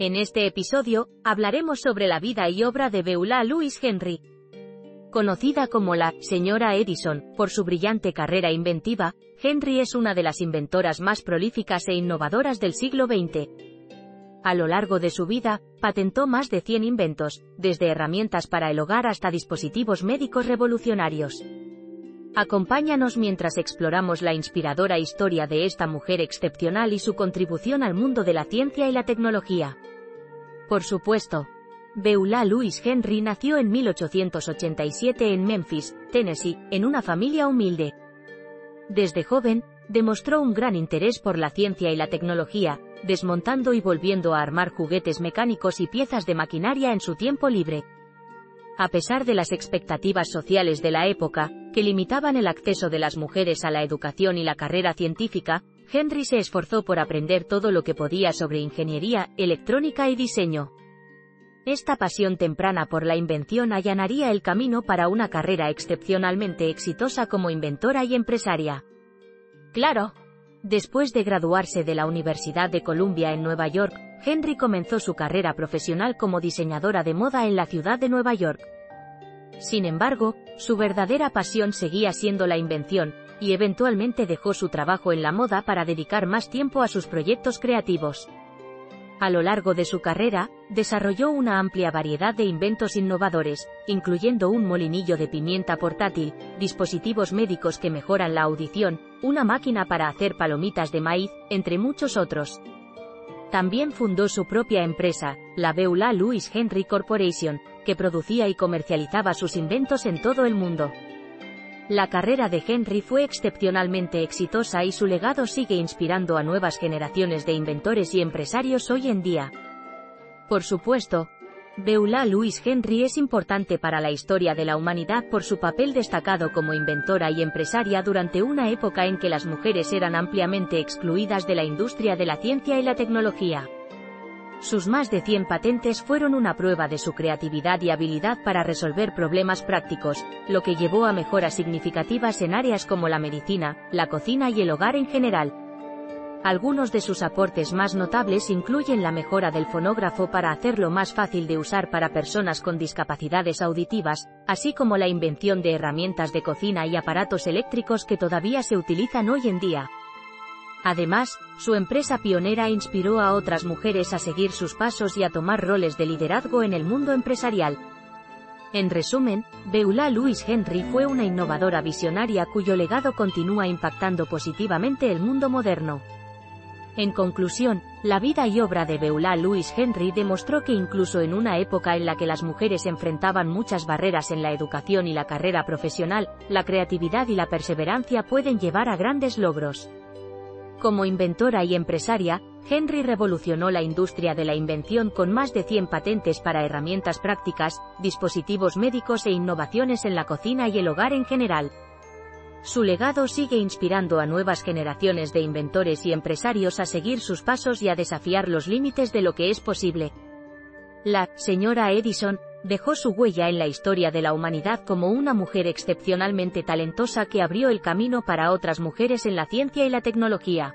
en este episodio, hablaremos sobre la vida y obra de Beulah Louise Henry. Conocida como la señora Edison por su brillante carrera inventiva, Henry es una de las inventoras más prolíficas e innovadoras del siglo XX. A lo largo de su vida, patentó más de 100 inventos, desde herramientas para el hogar hasta dispositivos médicos revolucionarios. Acompáñanos mientras exploramos la inspiradora historia de esta mujer excepcional y su contribución al mundo de la ciencia y la tecnología. Por supuesto. Beulah Louise Henry nació en 1887 en Memphis, Tennessee, en una familia humilde. Desde joven, demostró un gran interés por la ciencia y la tecnología, desmontando y volviendo a armar juguetes mecánicos y piezas de maquinaria en su tiempo libre. A pesar de las expectativas sociales de la época, que limitaban el acceso de las mujeres a la educación y la carrera científica, Henry se esforzó por aprender todo lo que podía sobre ingeniería, electrónica y diseño. Esta pasión temprana por la invención allanaría el camino para una carrera excepcionalmente exitosa como inventora y empresaria. Claro. Después de graduarse de la Universidad de Columbia en Nueva York, Henry comenzó su carrera profesional como diseñadora de moda en la ciudad de Nueva York. Sin embargo, su verdadera pasión seguía siendo la invención, y eventualmente dejó su trabajo en la moda para dedicar más tiempo a sus proyectos creativos. A lo largo de su carrera, desarrolló una amplia variedad de inventos innovadores, incluyendo un molinillo de pimienta portátil, dispositivos médicos que mejoran la audición, una máquina para hacer palomitas de maíz, entre muchos otros. También fundó su propia empresa, la Beulah Louis Henry Corporation, que producía y comercializaba sus inventos en todo el mundo. La carrera de Henry fue excepcionalmente exitosa y su legado sigue inspirando a nuevas generaciones de inventores y empresarios hoy en día. Por supuesto, Beulah Louise Henry es importante para la historia de la humanidad por su papel destacado como inventora y empresaria durante una época en que las mujeres eran ampliamente excluidas de la industria de la ciencia y la tecnología. Sus más de 100 patentes fueron una prueba de su creatividad y habilidad para resolver problemas prácticos, lo que llevó a mejoras significativas en áreas como la medicina, la cocina y el hogar en general. Algunos de sus aportes más notables incluyen la mejora del fonógrafo para hacerlo más fácil de usar para personas con discapacidades auditivas, así como la invención de herramientas de cocina y aparatos eléctricos que todavía se utilizan hoy en día. Además, su empresa pionera inspiró a otras mujeres a seguir sus pasos y a tomar roles de liderazgo en el mundo empresarial. En resumen, Beulah Louise Henry fue una innovadora visionaria cuyo legado continúa impactando positivamente el mundo moderno. En conclusión, la vida y obra de Beulah Louise Henry demostró que incluso en una época en la que las mujeres enfrentaban muchas barreras en la educación y la carrera profesional, la creatividad y la perseverancia pueden llevar a grandes logros. Como inventora y empresaria, Henry revolucionó la industria de la invención con más de 100 patentes para herramientas prácticas, dispositivos médicos e innovaciones en la cocina y el hogar en general. Su legado sigue inspirando a nuevas generaciones de inventores y empresarios a seguir sus pasos y a desafiar los límites de lo que es posible. La señora Edison dejó su huella en la historia de la humanidad como una mujer excepcionalmente talentosa que abrió el camino para otras mujeres en la ciencia y la tecnología.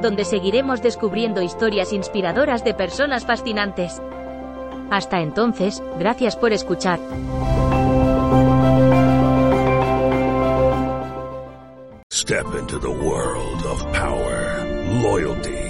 donde seguiremos descubriendo historias inspiradoras de personas fascinantes. Hasta entonces, gracias por escuchar. Step into the world of power, loyalty,